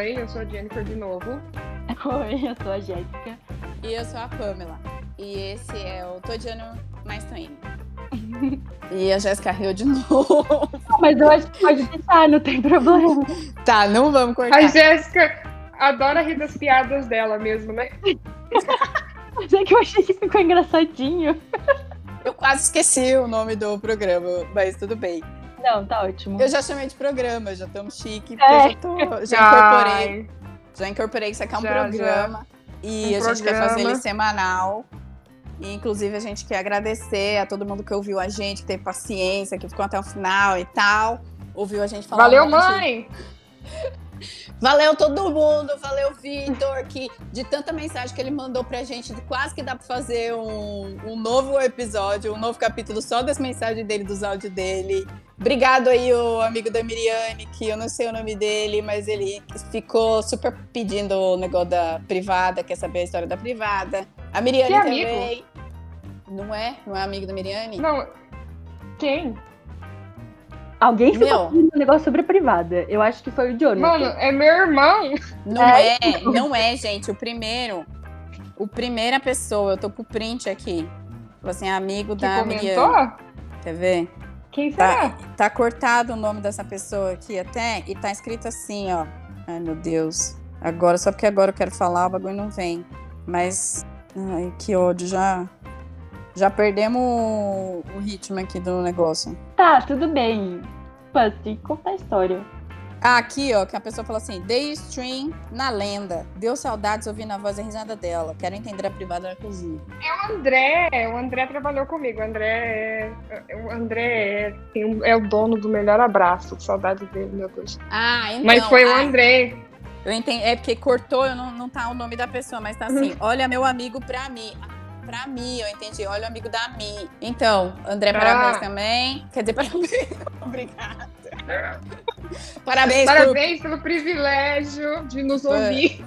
Oi, eu sou a Jennifer de novo. Oi, eu sou a Jéssica. E eu sou a Pamela. E esse é o Todiano Mais Treino. e a Jéssica riu de novo. Mas eu acho que pode deixar, não tem problema. Tá, não vamos cortar. A Jéssica adora rir das piadas dela mesmo, né? Mas é que eu achei que ficou engraçadinho. Eu quase esqueci o nome do programa, mas tudo bem. Não, tá ótimo. Eu já chamei de programa, já estamos chique, porque é. já, tô, já incorporei. Já incorporei que isso aqui é um já, programa. Já. E um a gente programa. quer fazer ele semanal. E, inclusive, a gente quer agradecer a todo mundo que ouviu a gente, que teve paciência, que ficou até o final e tal. Ouviu a gente falar. Valeu, mãe! Valeu todo mundo, valeu Vitor, que de tanta mensagem que ele mandou pra gente, quase que dá pra fazer um, um novo episódio, um novo capítulo só das mensagens dele, dos áudios dele. Obrigado aí o amigo da Miriane, que eu não sei o nome dele, mas ele ficou super pedindo o negócio da privada, quer saber a história da privada. A Miriane que também. Não é? Não é amigo da Miriane? Não. Quem? Alguém ficou um negócio sobre a privada. Eu acho que foi o Johnny. Mano, é meu irmão. Não é, é não é, gente. O primeiro. O primeira pessoa, eu tô com o print aqui. Você é amigo que da comentou? Miriane. Quer ver? Quem será? Tá, tá, cortado o nome dessa pessoa aqui até e tá escrito assim, ó. Ai, meu Deus. Agora, só porque agora eu quero falar, o bagulho não vem. Mas. Ai, que ódio. Já. Já perdemos o, o ritmo aqui do negócio. Tá, tudo bem. Pode contar a história. Ah, aqui, ó, que a pessoa falou assim: Day stream na lenda. Deu saudades ouvindo a voz e a risada dela. Quero entender a privada da cozinha. É o André. O André trabalhou comigo. O André é, o André é, é o dono do melhor abraço. Saudade dele, meu Deus. Ah, então. Mas foi ah, o André. Eu entendi. É porque cortou, eu não, não tá o nome da pessoa, mas tá assim: olha, meu amigo pra mim pra mim, eu entendi. Olha o amigo da Mi. Então, André, parabéns ah. também. Quer dizer, parabéns. Obrigada. Parabéns, Parabéns por... pelo privilégio de nos ouvir.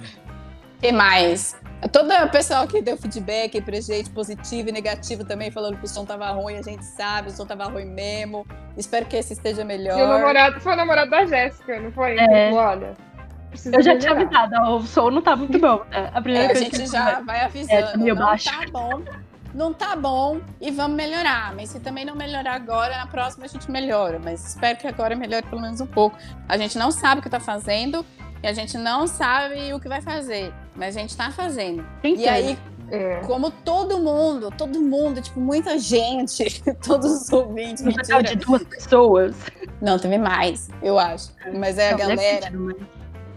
E mais? Todo o pessoal que deu feedback pra gente, positivo e negativo também, falando que o som tava ruim, a gente sabe, o som tava ruim mesmo. Espero que esse esteja melhor. o namorado foi o namorado da Jéssica, não foi? É. Tipo, olha. Eu já tinha avisado, o som não tá muito bom. A, primeira é, a gente já vai avisando. É, meio não baixo. tá bom não tá bom e vamos melhorar. Mas se também não melhorar agora, na próxima a gente melhora. Mas espero que agora melhore pelo menos um pouco. A gente não sabe o que tá fazendo e a gente não sabe o que vai fazer, mas a gente tá fazendo. e aí, é. como todo mundo, todo mundo, tipo, muita gente, todos os ouvintes, de duas pessoas. Não, teve mais, eu acho. Mas é a galera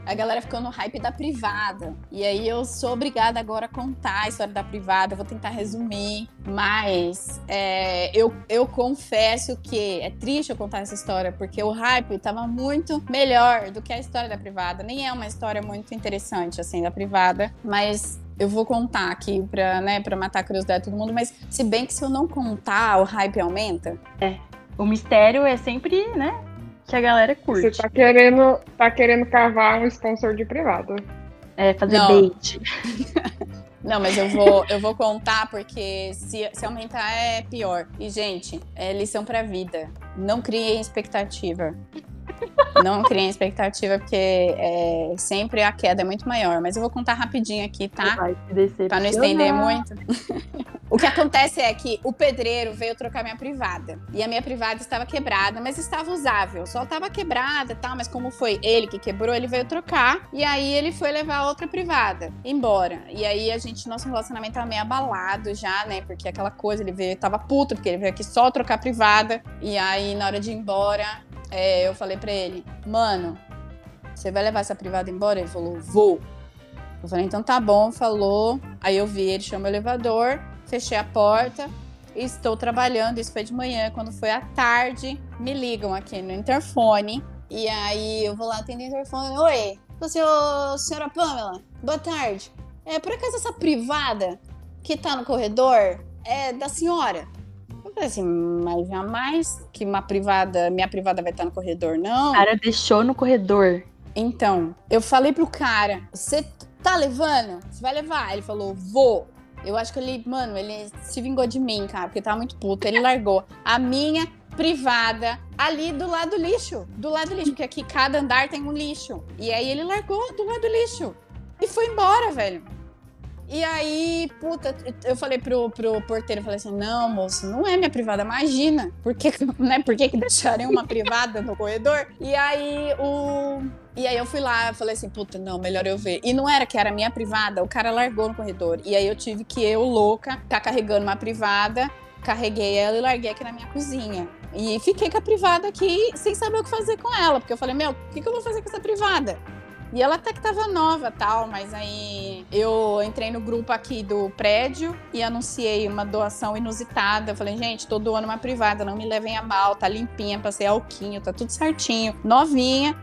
a galera ficou no hype da privada. E aí eu sou obrigada agora a contar a história da privada, vou tentar resumir, mas é, eu, eu confesso que é triste eu contar essa história, porque o hype estava muito melhor do que a história da privada. Nem é uma história muito interessante, assim, da privada, mas eu vou contar aqui pra, né, pra matar a curiosidade de todo mundo, mas se bem que se eu não contar, o hype aumenta. É. O mistério é sempre, né, que a galera curte. Você tá querendo, tá querendo cavar um sponsor de privado. É, fazer Não. bait. Não, mas eu vou, eu vou contar porque se, se aumentar é pior. E, gente, é lição pra vida. Não criem expectativa. Não criem expectativa, porque é, sempre a queda é muito maior. Mas eu vou contar rapidinho aqui, tá? Pra não estender muito. O que acontece é que o pedreiro veio trocar minha privada. E a minha privada estava quebrada, mas estava usável. Só estava quebrada e tal, mas como foi ele que quebrou, ele veio trocar. E aí ele foi levar outra privada embora. E aí a gente, nosso relacionamento tava meio abalado já, né? Porque aquela coisa, ele veio, tava puto, porque ele veio aqui só trocar privada. E aí, na hora de ir embora, é, eu falei pra ele, mano, você vai levar essa privada embora? Ele falou, vou. Eu falei, então tá bom, falou. Aí eu vi, ele chama o elevador fechei a porta estou trabalhando. Isso foi de manhã, quando foi à tarde, me ligam aqui no interfone. E aí eu vou lá atender o interfone. Oi, sou senhora Pamela, boa tarde. É, por acaso essa privada que tá no corredor é da senhora? Eu falei assim, mas jamais que uma privada, minha privada vai estar no corredor, não. O cara deixou no corredor. Então, eu falei pro cara, você tá levando? Você vai levar? Ele falou, vou. Eu acho que ele, mano, ele se vingou de mim, cara, porque tava muito puto. Ele largou a minha privada ali do lado do lixo. Do lado do lixo, porque aqui cada andar tem um lixo. E aí ele largou do lado do lixo. E foi embora, velho. E aí, puta, eu falei pro, pro porteiro, falei assim, não, moço, não é minha privada, imagina. Por que, né, por que, que deixarem uma privada no corredor? E aí, o... E aí eu fui lá, falei assim, puta, não, melhor eu ver. E não era que era minha privada, o cara largou no corredor. E aí eu tive que, eu, louca, tá carregando uma privada, carreguei ela e larguei aqui na minha cozinha. E fiquei com a privada aqui sem saber o que fazer com ela. Porque eu falei, meu, o que, que eu vou fazer com essa privada? E ela até que tava nova tal, mas aí eu entrei no grupo aqui do prédio e anunciei uma doação inusitada. Eu falei, gente, tô doando uma privada, não me levem a mal, tá limpinha, passei alquinho, tá tudo certinho. Novinha,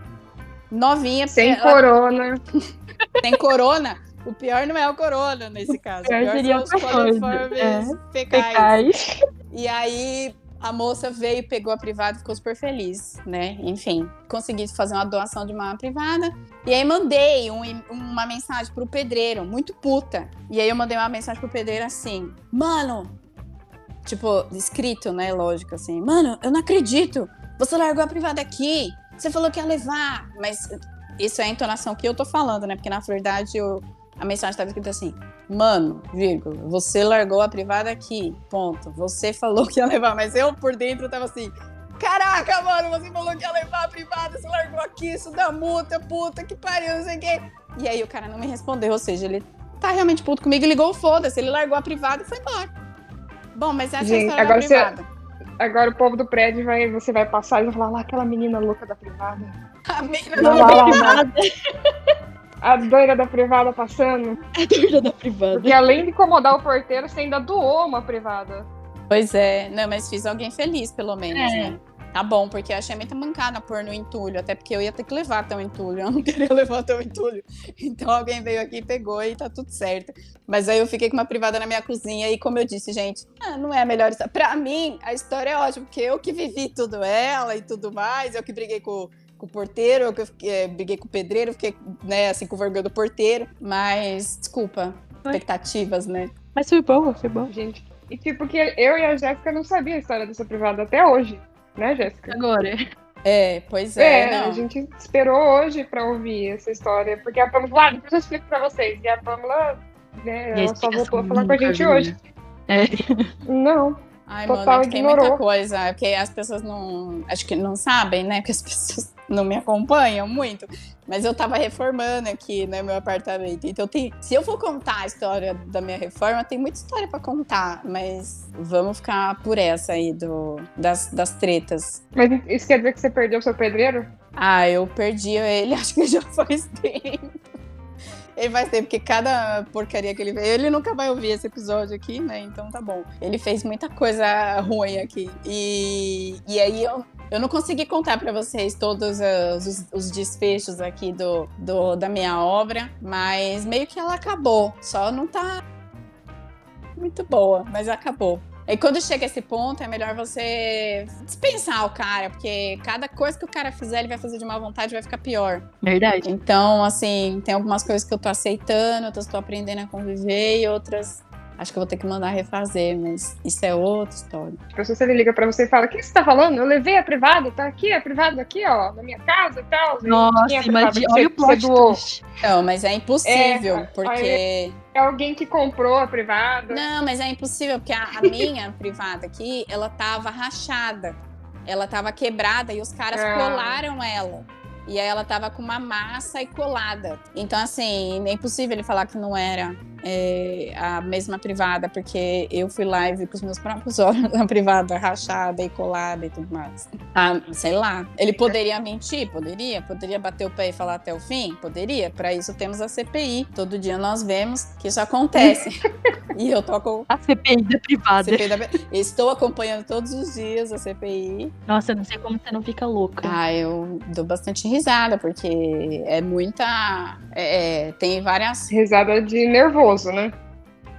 novinha. Sem ela... corona. Sem corona. O pior não é o corona nesse caso. O pior, seria são os coliformes é, fecais. fecais. E aí a moça veio, pegou a privada e ficou super feliz, né? Enfim, consegui fazer uma doação de uma privada. E aí mandei um, uma mensagem pro pedreiro, muito puta. E aí eu mandei uma mensagem pro pedreiro assim: Mano, tipo, escrito, né? Lógico, assim: Mano, eu não acredito. Você largou a privada aqui. Você falou que ia levar. Mas isso é a entonação que eu tô falando, né? Porque na verdade eu, a mensagem estava escrita assim: Mano, vírgula, você largou a privada aqui. Ponto. Você falou que ia levar, mas eu por dentro tava assim. Caraca, mano, você falou que ia levar a privada, você largou aqui, isso dá multa, puta que pariu, não sei o quê. E aí o cara não me respondeu, ou seja, ele tá realmente puto comigo e ligou foda-se, ele largou a privada e foi embora. Bom, mas essa Gente, é a agora da privada. Você, agora o povo do prédio vai, você vai passar e vai falar lá aquela menina louca da privada. A menina da privada. A doida da privada passando. A doida da privada. Porque além de incomodar o porteiro, você ainda doou uma privada. Pois é, não, mas fiz alguém feliz, pelo menos, é. né? Tá bom, porque eu achei muito mancada pôr no entulho, até porque eu ia ter que levar até o entulho, eu não queria levar até o entulho. Então alguém veio aqui, pegou e tá tudo certo. Mas aí eu fiquei com uma privada na minha cozinha e como eu disse, gente, ah, não é a melhor história. Pra mim, a história é ótima, porque eu que vivi tudo ela e tudo mais, eu que briguei com com o porteiro, eu fiquei, é, briguei com o pedreiro, fiquei, né, assim, com vergonha do porteiro. Mas, desculpa, expectativas, né? Mas foi bom, foi bom. Gente, e tipo, que eu e a Jéssica não sabia a história dessa privada até hoje, né, Jéssica? Agora. É, pois é. É, não. a gente esperou hoje pra ouvir essa história, porque a Pamela, ah, depois eu explico pra vocês, e a Pamela, né, ela só voltou a falar com a gente hoje. É. Não. Ai, Total mano, tem ignorou. muita coisa, porque as pessoas não. Acho que não sabem, né? Porque as pessoas não me acompanham muito. Mas eu tava reformando aqui, né, meu apartamento. Então tem. Se eu for contar a história da minha reforma, tem muita história para contar. Mas vamos ficar por essa aí do, das, das tretas. Mas isso quer dizer que você perdeu o seu pedreiro? Ah, eu perdi ele, acho que já faz tempo. Ele vai ter, porque cada porcaria que ele fez. Ele nunca vai ouvir esse episódio aqui, né? Então tá bom. Ele fez muita coisa ruim aqui. E, e aí eu, eu não consegui contar para vocês todos os, os, desfechos aqui do, do, da minha obra, mas meio que ela acabou. Só não tá muito boa, mas acabou. E quando chega esse ponto, é melhor você dispensar o cara, porque cada coisa que o cara fizer, ele vai fazer de má vontade e vai ficar pior. Verdade. Então, assim, tem algumas coisas que eu tô aceitando, outras tô aprendendo a conviver e outras Acho que eu vou ter que mandar refazer, mas isso é outra história. A pessoa você liga pra você e fala: O que você tá falando? Eu levei a privada, tá aqui, a privada aqui, ó, na minha casa e tal. Nossa, imagina, olha o plot twist. Não, mas é impossível, é, porque. É alguém que comprou a privada. Não, mas é impossível, porque a, a minha privada aqui, ela tava rachada. Ela tava quebrada e os caras ah. colaram ela. E aí ela tava com uma massa e colada. Então, assim, é impossível ele falar que não era é, a mesma privada, porque eu fui live com os meus próprios olhos na privada, rachada e colada e tudo mais. Ah, sei lá. Ele poderia mentir? Poderia. Poderia bater o pé e falar até o fim? Poderia. Para isso temos a CPI. Todo dia nós vemos que isso acontece. e eu toco. A CPI da privada. CPI da... Estou acompanhando todos os dias a CPI. Nossa, eu não sei como você não fica louca. Ah, eu dou bastante risada, porque é muita. É, tem várias. Risada de nervoso, né?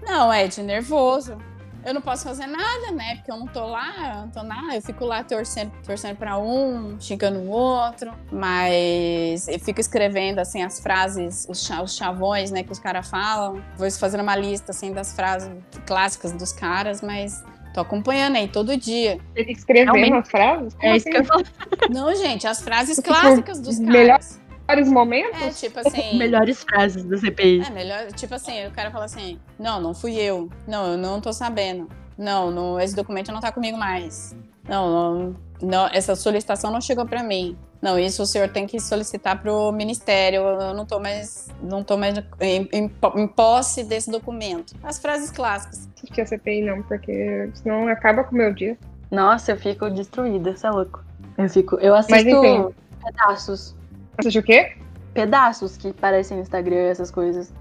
Não, é de nervoso. Eu não posso fazer nada, né? Porque eu não tô lá, eu não tô lá, eu fico lá torcendo, torcendo para um, xingando o outro, mas eu fico escrevendo assim as frases, os, os chavões, né, que os caras falam. Vou fazendo uma lista assim das frases clássicas dos caras, mas Tô acompanhando aí todo dia. Escrevendo as frases? é isso que eu assim? falo. Não, gente, as frases clássicas dos caras. melhor- Melhores momentos? É, tipo assim. Melhores frases da CPI. É, melhor, tipo assim, o cara fala assim: não, não fui eu. Não, eu não tô sabendo. Não, não esse documento não tá comigo mais. Não, não, não, essa solicitação não chegou pra mim. Não, isso o senhor tem que solicitar pro ministério. Eu não tô mais, não tô mais em, em, em posse desse documento. As frases clássicas. assistir a CPI, não, porque senão acaba com o meu dia. Nossa, eu fico destruída, você é louco. Eu fico. Eu Mas, assisto enfim. pedaços. Assiste o quê? Pedaços que parecem no Instagram, essas coisas.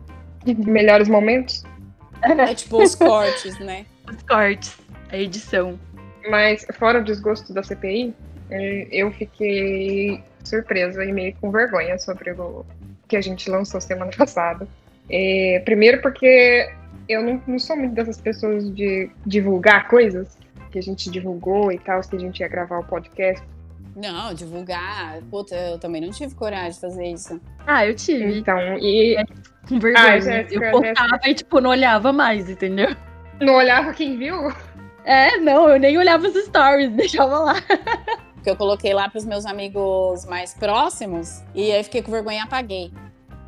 Melhores momentos? É tipo os cortes, né? Os cortes, a edição. Mas, fora o desgosto da CPI, eh, eu fiquei surpresa e meio com vergonha sobre o que a gente lançou semana passada. Eh, primeiro porque eu não, não sou muito dessas pessoas de divulgar coisas que a gente divulgou e tal, que a gente ia gravar o podcast. Não, divulgar. Puta, eu também não tive coragem de fazer isso. Ah, eu tive. Então, e Com vergonha. Ah, Jéssica, eu postava e, tipo, não olhava mais, entendeu? não olhava quem viu? É, não, eu nem olhava os stories, deixava lá. Porque eu coloquei lá pros meus amigos mais próximos e aí fiquei com vergonha e apaguei.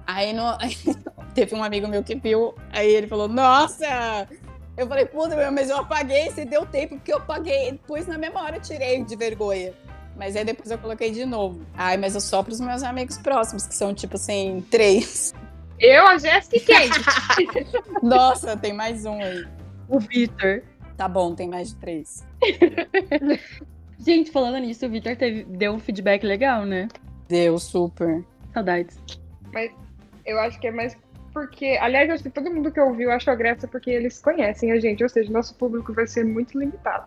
Aí no... teve um amigo meu que viu, aí ele falou, nossa! Eu falei, puta, meu, mas eu apaguei, você deu tempo, porque eu apaguei. Pus na memória, tirei de vergonha. Mas aí depois eu coloquei de novo. Ai, mas eu só pros meus amigos próximos, que são tipo assim, três. Eu, a Jéssica e quem? Nossa, tem mais um aí. O Vitor. Tá bom, tem mais de três. Gente, falando nisso, o Vitor deu um feedback legal, né? Deu super. Saudades. Eu acho que é mais porque, aliás, eu acho que todo mundo que ouviu achou graça porque eles conhecem a gente, ou seja, nosso público vai ser muito limitado.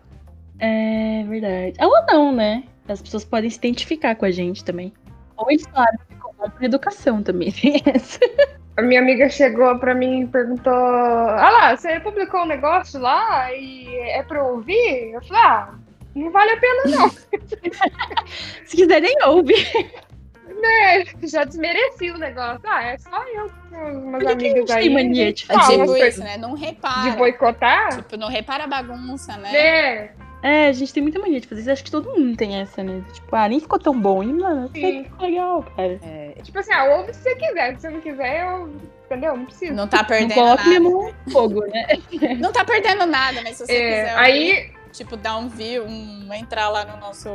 É verdade. Ou não, né? As pessoas podem se identificar com a gente também. Ou eles, claro, ficam bom educação também. A minha amiga chegou pra mim e perguntou: Ah lá, você publicou um negócio lá e é pra eu ouvir? Eu falei: Ah, não vale a pena não. Se quiser, nem ouve. né? Já desmereci o negócio. Ah, é só eu com umas que amigas gente aí. tem mania de É fazer tipo isso, né? Não De repara. boicotar? Tipo, não repara a bagunça, né? Né? É, a gente tem muita mania de fazer isso. Acho que todo mundo tem essa, né? Tipo, ah, nem ficou tão bom. E, mano, Sim. ficou legal, cara. É, Tipo assim, ah, ouve se você quiser. Se você não quiser, eu. Entendeu? Não precisa. não tá Não perdendo coloca minha nada. mão no fogo, né? Não tá perdendo nada, mas se você É, quiser aí, tipo, dar um view, um, entrar lá no nosso.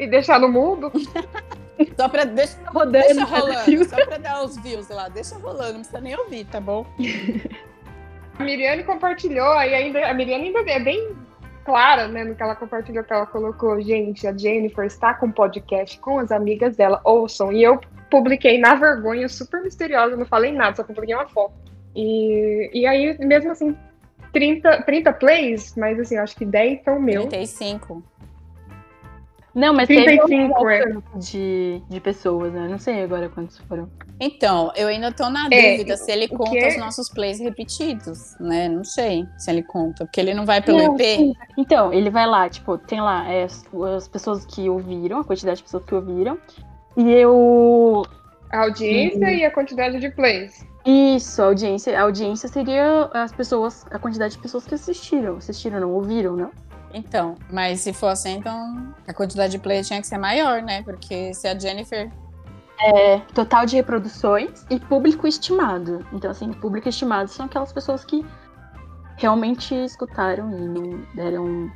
e deixar no mundo. Só pra. Deixa, Rodando. deixa cada rolando, só pra dar os views lá. Deixa rolando, não precisa nem ouvir, tá bom? A Miriane compartilhou, aí ainda. A Miriane ainda é bem clara, né, no que ela compartilhou, que ela colocou, gente, a Jennifer está com um podcast com as amigas dela, ouçam. E eu publiquei na vergonha, super misteriosa, não falei nada, só publiquei uma foto. E, e aí, mesmo assim, 30, 30 plays, mas assim, acho que 10 são meu. 35. Não, mas teve 35, um é. pouco de, de pessoas, né? Não sei agora quantos foram. Então, eu ainda tô na É, dúvida se ele conta quê? os nossos plays repetidos, né? Não sei se ele conta, porque ele não vai pelo Não, EP. sim. Então, ele vai lá, tipo, tem lá é, as, as pessoas que ouviram, a quantidade de pessoas que ouviram. E eu. A audiência e a quantidade de plays. Isso, a audiência. A audiência seria as pessoas, a quantidade de pessoas que assistiram. Assistiram, não ouviram, não? Então, mas se for assim, então a quantidade de plays tinha que ser maior, né? Porque se a Jennifer. É, total de reproduções e público estimado. Então, assim, público estimado são aquelas pessoas que realmente escutaram e não deram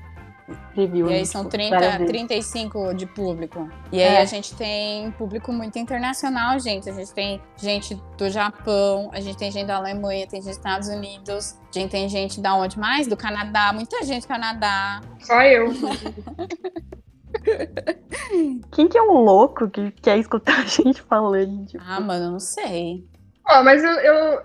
review. E aí né, são tipo, 30, várias vezes. 35 de público. E aí É. a gente tem público muito internacional, gente. A gente tem gente do Japão, a gente tem gente da Alemanha, tem gente dos Estados Unidos, a gente tem gente da onde mais? Do Canadá, muita gente do Canadá. Só eu. Quem que é um louco que quer escutar a gente falando? Tipo, Ah, mano, eu não sei. Ó, mas eu, eu,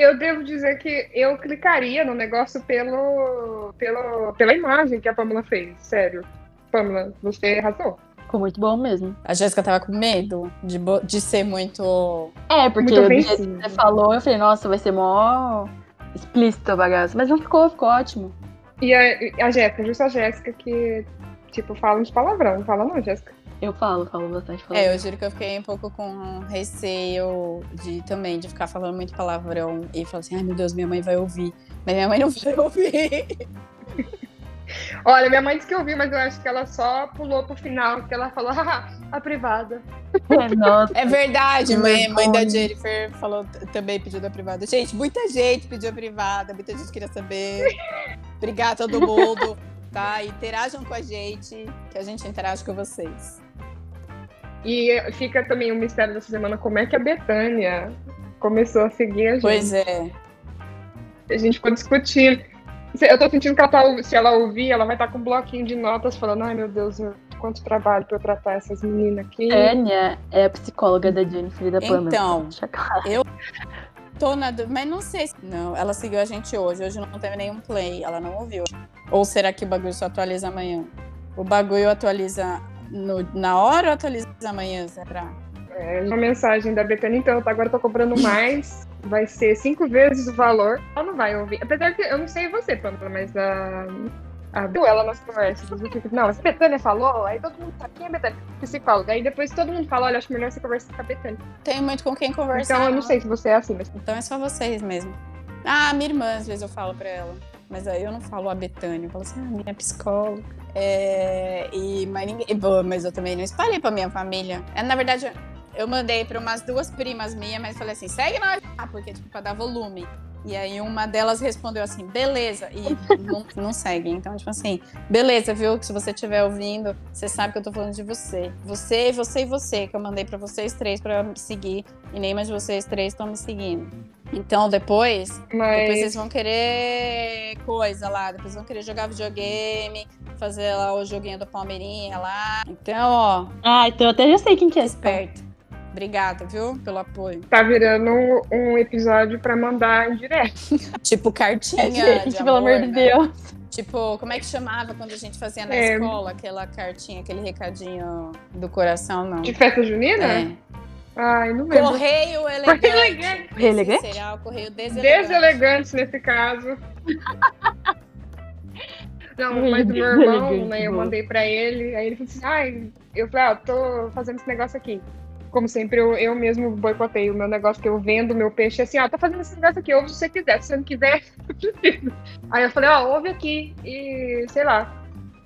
eu devo dizer que eu clicaria no negócio pelo, pelo, pela imagem que a Pamela fez. Sério. Pamela, você arrasou. ficou muito bom mesmo. A Jéssica tava com medo de, de ser muito. É, porque Muito do jeito que você falou, eu falei, nossa, vai ser mó explícito a bagaça. Mas não ficou, ficou ótimo. E a, a Jéssica, justo a Jéssica que, tipo, fala uns palavrão. Não fala não, Jéssica. Eu falo, falo bastante. Falo. É, eu juro que eu fiquei um pouco com receio de também de ficar falando muito palavrão e falar assim, ai meu Deus, minha mãe vai ouvir. Mas minha mãe não vai ouvir. Olha, minha mãe disse que ouviu, mas eu acho que ela só pulou pro final, porque ela falou, ah, a privada. É. É verdade, mãe, mãe da Jennifer falou também pediu da privada. Gente, muita gente pediu a privada, muita gente queria saber. Obrigada a todo mundo, tá? Interajam com a gente, que a gente interage com vocês. E fica também o mistério dessa semana, como é que a Betânia começou a seguir a gente. Pois é. A gente ficou discutindo. Eu tô sentindo que ela tá, se ela ouvir, ela vai estar com um bloquinho de notas falando, ai meu Deus, quanto trabalho pra eu tratar essas meninas aqui. Tânia é a psicóloga da Jennifer e da Pamela. Então. Claro. Tô na dú- mas não sei se. Não, ela seguiu a gente hoje. Hoje não teve nenhum play, ela não ouviu. Ou será que o bagulho só atualiza amanhã? O bagulho atualiza no- na hora ou atualiza amanhã, será? É, uma mensagem da Betânia, então, agora eu tô cobrando mais, vai ser cinco vezes o valor. Ela não vai ouvir. Apesar que eu não sei você, Pamela, mas a. A Bel, ela nas conversas, não, se a Betânia falou, aí todo mundo sabe quem é a Betânia, psicóloga. Aí depois todo mundo fala, olha, acho melhor você conversar com a Betânia. Tenho muito com quem conversar. Então eu não sei se você é assim, mas Então é só vocês mesmo. Ah, minha irmã, às vezes eu falo pra ela. Mas aí eu não falo a Betânia, eu falo assim, ah, minha psicóloga. É, e, mas, ninguém, mas eu também não espalhei pra minha família. É, na verdade, eu mandei pra umas duas primas minhas, mas falei assim, segue nós, ah, porque, tipo, pra dar volume. E aí uma delas respondeu assim, beleza, e não, não segue. Então, tipo assim, beleza, viu? Que se você estiver ouvindo, você sabe que eu tô falando de você. Você, você e você, que eu mandei pra vocês três pra me seguir. E nenhuma de vocês três estão me seguindo. Então depois, depois vocês Mas vão querer coisa lá, depois vão querer jogar videogame, fazer lá o joguinho do Palmeirinha lá. Então, ó, Ah, então eu até já sei quem que é. esperto. Obrigada, viu, pelo apoio. tá virando um, um episódio pra mandar em direto. Tipo cartinha É, de gente, pelo amor, amor de né? Deus. Tipo, como é que chamava quando a gente fazia na É. escola aquela cartinha, aquele recadinho do coração, não? De festa junina? É. Ai, não lembro. Correio elegante. elegante. Esse Elegante? Será o correio deselegante. Deselegantes nesse caso. Não, mas o meu irmão, deselegante, né, eu mandei pra ele, aí ele falou assim, ai, eu falei, ah, tô fazendo esse negócio aqui. Como sempre, eu, eu mesmo boicotei o meu negócio, que eu vendo o meu peixe assim, ó, tô fazendo esse negócio aqui, ouve se você quiser, se você não quiser. Aí eu falei, ó, ouve aqui e, sei lá,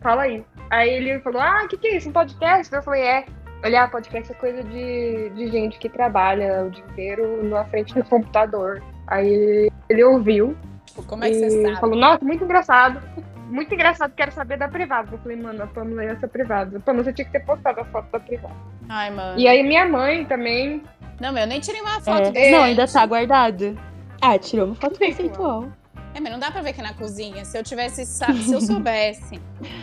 fala aí. Aí ele falou, ah, o que que é isso, um podcast? Eu falei, é. Olha, podcast é coisa de, de gente que trabalha o dia inteiro na frente do computador. Aí ele, ouviu Tipo, como é que você e sabe? falou, nossa, muito engraçado. Muito engraçado, quero saber da privada. Eu falei, mano, a Pamela é essa privada. Pamela, você tinha que ter postado a foto da privada. Ai, mano. E aí minha mãe também. Não, meu, eu nem tirei uma foto É. desse. Não, ainda tá guardado. Ah, tirou uma foto conceitual. É, mas não dá pra ver que é na cozinha. Se eu tivesse, se eu soubesse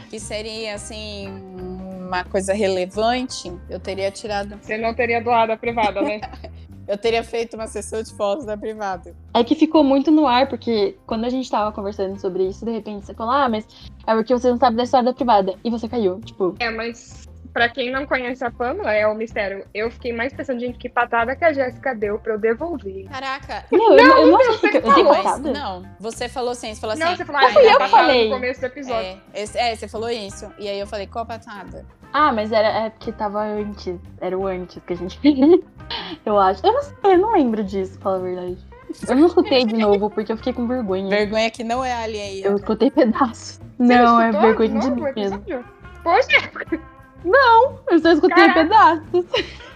que seria assim uma coisa relevante, eu teria tirado, Você não teria doado a privada, né? eu teria feito uma sessão de fotos da privada. É que ficou muito no ar, porque quando a gente tava conversando sobre isso, de repente você falou, ah, mas é porque você não sabe da história da privada. E você caiu. Tipo, é, mas pra quem não conhece a Pamela, é o mistério. Eu fiquei mais pensando, gente, que patada que a Jéssica deu pra eu devolver. Caraca. meu, eu, eu não achei você que eu falou, dei patada. não, você falou assim, você falou assim. não, você falou, "Ai, ah, fui foi eu falei. no começo do episódio. É, esse- é, você falou isso. E aí eu falei, qual patada? Ah, mas era é porque tava antes. Era o antes que a gente Eu acho. Eu não sei, eu não lembro disso, pra falar a verdade. Eu não escutei de novo, porque eu fiquei com vergonha. Vergonha que não é alheia. Eu escutei pedaços. Você Não, é vergonha de mim mesmo. Poxa, Eu só escutei Caraca. pedaços.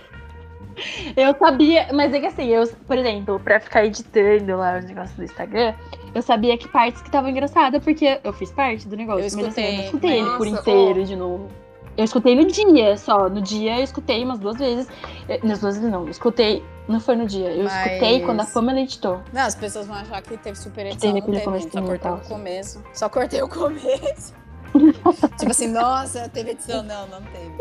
Eu sabia, mas é que assim, eu, por exemplo, pra ficar editando lá os negócios do Instagram, eu sabia que partes que estavam engraçadas, porque eu fiz parte do negócio. Eu mas assim, eu não escutei, escutei ele por inteiro de novo. Eu escutei no dia só. No dia eu escutei umas duas vezes. Eh, Nas duas vezes não, eu escutei. Não foi no dia. Eu Mas- escutei quando a Pamela editou. Não, as pessoas vão achar que teve super edição. teve aquele. Só cortei o começo. Só cortei o começo. tipo assim, nossa, teve edição. Não, não teve.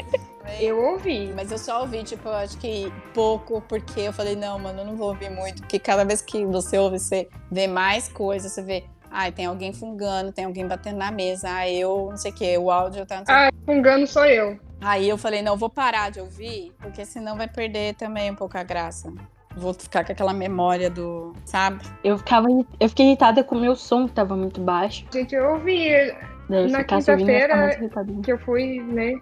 eu ouvi. Mas eu só ouvi, tipo, eu acho que pouco, porque eu falei, não, mano, eu não vou ouvir muito. Porque cada vez que você ouve, você vê mais coisas, você vê, ai, tem alguém fungando, tem alguém batendo na mesa, ai, eu não sei o quê, o áudio tá. Ah, fungando sou eu. Aí eu falei, não, vou parar de ouvir, porque senão vai perder também um pouco a graça. Vou ficar com aquela memória do, sabe? Eu ficava. Eu fiquei irritada com o meu som, que tava muito baixo. Gente, eu ouvi Daí Na eu quinta-feira, que eu fui, né,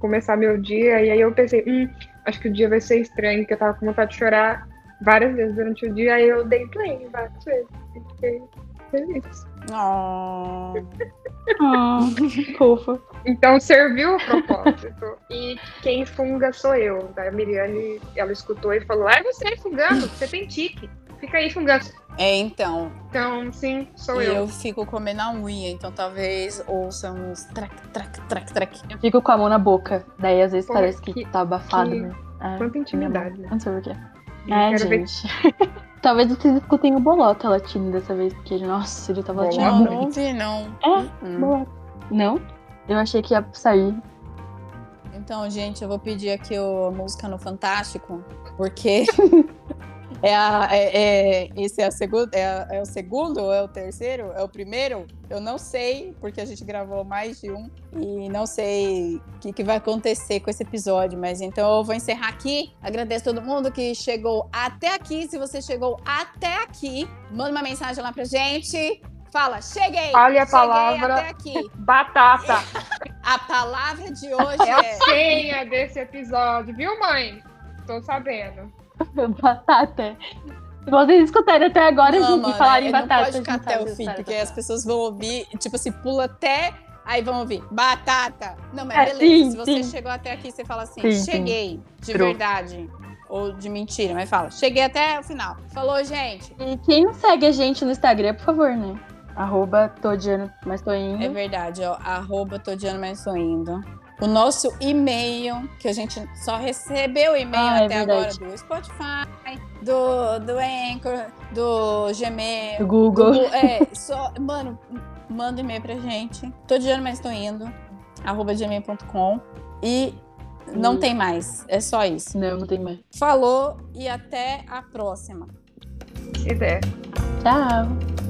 começar meu dia, e aí eu pensei, hum, acho que o dia vai ser estranho, porque eu tava com vontade de chorar várias vezes durante o dia, aí eu dei play várias vezes. fiquei- feliz. Oh. Ah, fofa. Então serviu o propósito. e quem funga sou eu. A Miriane, ela escutou e falou: Ah, você é fungando, você tem tique. Fica aí fungando. É, então. Então, sim, sou e eu. eu fico comendo a unha, então talvez ouçam os trac, trac, trac, trac. Eu fico com a mão na boca. Daí às vezes Pô, parece que, que- tá abafado. que- né? É, Quanta intimidade. mão. Não sei porquê. Eu É, quero ver- gente. Talvez vocês escutem o Bolota latindo dessa vez, porque, nossa, ele tava Bolota? latindo Não, não ouvi, não. É, Hum. Bolota. Não? Eu achei que ia sair. Então, gente, eu vou pedir aqui o música no Fantástico, porque é, a, é, é- esse é, a é, a- é o segundo é o terceiro? É o primeiro? Eu não sei, porque a gente gravou mais de um e não sei o que, que vai acontecer com esse episódio, mas então eu vou encerrar aqui. Agradeço todo mundo que chegou até aqui. Se você chegou até aqui, manda uma mensagem lá pra gente. Fala, cheguei! Olha a palavra. até aqui. Batata A palavra de hoje é a é senha desse episódio, viu, mãe? Tô sabendo. Batata. Se vocês escutarem até agora Não, e mano, falarem é- batata. Não pode ficar gente até o fim, porque as pessoas vão ouvir, tipo assim, pula até, aí vão ouvir batata. Não, mas É, beleza. sim, Se você sim. chegou até aqui, você fala assim, Sim, cheguei, de True. verdade. Ou de mentira, mas fala, cheguei até o final. Falou, gente. E quem não segue a gente no Instagram, por favor, né? Arroba Todiano, mas tô indo. É verdade, ó. Arroba Todiano Mais Tô Indo. O nosso e-mail, que a gente só recebeu e-mail Ah, é até agora verdade. do Spotify, do, do Anchor, do Gmail, Do Google. Google, é, só, mano, manda e-mail pra gente. Tô de ano, mas tô indo. Arroba gmail.com. E não Hum. tem mais. É só isso. Não, não tem mais. Falou e até a próxima. Se der. Tchau.